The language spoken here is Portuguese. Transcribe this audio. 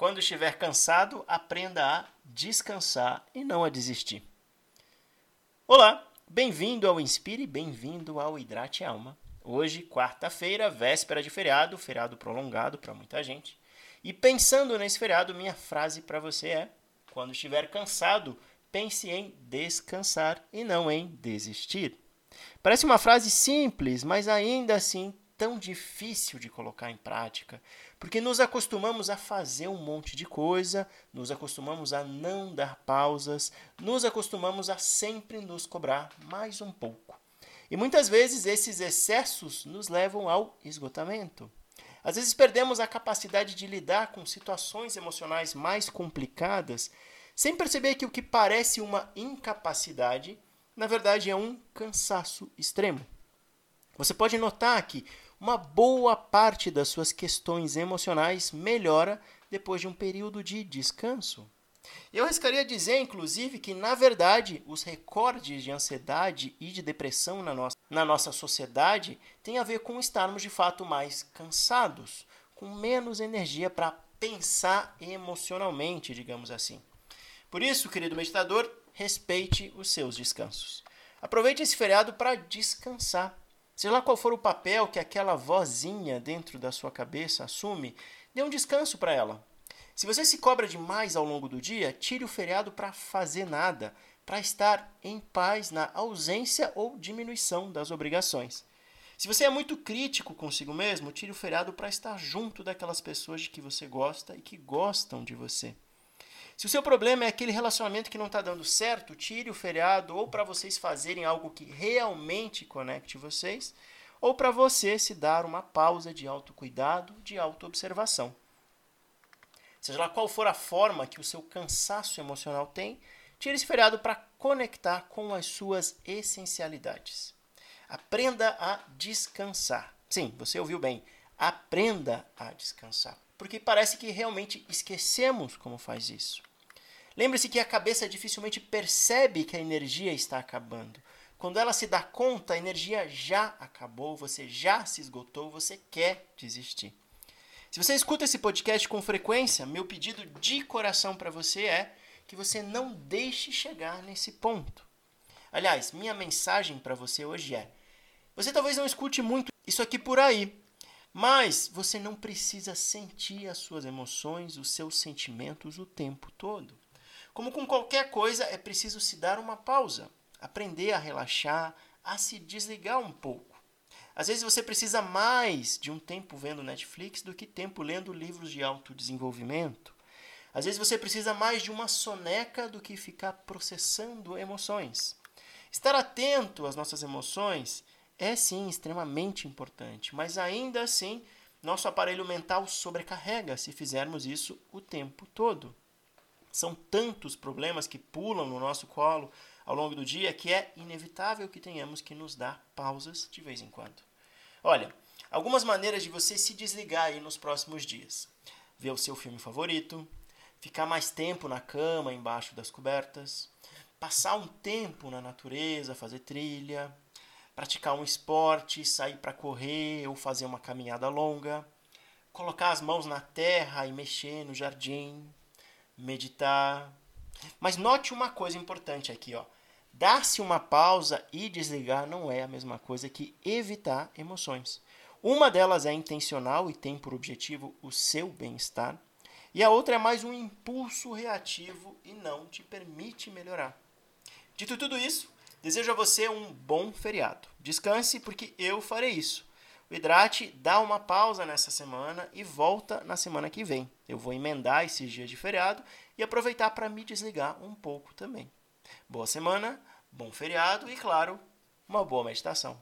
Quando estiver cansado, aprenda a descansar e não a desistir. Olá, bem-vindo ao Inspire, bem-vindo ao Hidrate Alma. Hoje, quarta-feira, véspera de feriado, feriado prolongado para muita gente. E pensando nesse feriado, minha frase para você é: quando estiver cansado, pense em descansar e não em desistir. Parece uma frase simples, mas ainda assim tão difícil de colocar em prática, porque nos acostumamos a fazer um monte de coisa, nos acostumamos a não dar pausas, nos acostumamos a sempre nos cobrar mais um pouco. E muitas vezes esses excessos nos levam ao esgotamento. Às vezes perdemos a capacidade de lidar com situações emocionais mais complicadas, sem perceber que o que parece uma incapacidade, na verdade é um cansaço extremo. Você pode notar que uma boa parte das suas questões emocionais melhora depois de um período de descanso. Eu arriscaria dizer, inclusive, que, na verdade, os recordes de ansiedade e de depressão na nossa, na nossa sociedade têm a ver com estarmos de fato mais cansados, com menos energia para pensar emocionalmente, digamos assim. Por isso, querido meditador, respeite os seus descansos. Aproveite esse feriado para descansar. Seja lá qual for o papel que aquela vozinha dentro da sua cabeça assume, dê um descanso para ela. Se você se cobra demais ao longo do dia, tire o feriado para fazer nada, para estar em paz na ausência ou diminuição das obrigações. Se você é muito crítico consigo mesmo, tire o feriado para estar junto daquelas pessoas de que você gosta e que gostam de você. Se o seu problema é aquele relacionamento que não está dando certo, tire o feriado ou para vocês fazerem algo que realmente conecte vocês, ou para você se dar uma pausa de autocuidado, de autoobservação. Seja lá qual for a forma que o seu cansaço emocional tem, tire esse feriado para conectar com as suas essencialidades. Aprenda a descansar. Sim, você ouviu bem. Aprenda a descansar. Porque parece que realmente esquecemos como faz isso. Lembre-se que a cabeça dificilmente percebe que a energia está acabando. Quando ela se dá conta, a energia já acabou, você já se esgotou, você quer desistir. Se você escuta esse podcast com frequência, meu pedido de coração para você é que você não deixe chegar nesse ponto. Aliás, minha mensagem para você hoje é: você talvez não escute muito isso aqui por aí, mas você não precisa sentir as suas emoções, os seus sentimentos o tempo todo. Como com qualquer coisa, é preciso se dar uma pausa, aprender a relaxar, a se desligar um pouco. Às vezes você precisa mais de um tempo vendo Netflix do que tempo lendo livros de autodesenvolvimento. Às vezes você precisa mais de uma soneca do que ficar processando emoções. Estar atento às nossas emoções é sim extremamente importante, mas ainda assim nosso aparelho mental sobrecarrega se fizermos isso o tempo todo. São tantos problemas que pulam no nosso colo ao longo do dia que é inevitável que tenhamos que nos dar pausas de vez em quando. Olha, algumas maneiras de você se desligar aí nos próximos dias. Ver o seu filme favorito, ficar mais tempo na cama embaixo das cobertas, passar um tempo na natureza, fazer trilha, praticar um esporte, sair para correr ou fazer uma caminhada longa, colocar as mãos na terra e mexer no jardim, meditar. Mas note uma coisa importante aqui, ó. Dar-se uma pausa e desligar não é a mesma coisa que evitar emoções. Uma delas é intencional e tem por objetivo o seu bem-estar, e a outra é mais um impulso reativo e não te permite melhorar. Dito tudo isso, desejo a você um bom feriado. Descanse porque eu farei isso. O Hidrate dá uma pausa nessa semana e volta na semana que vem. Eu vou emendar esses dias de feriado e aproveitar para me desligar um pouco também. Boa semana, bom feriado e, claro, uma boa meditação.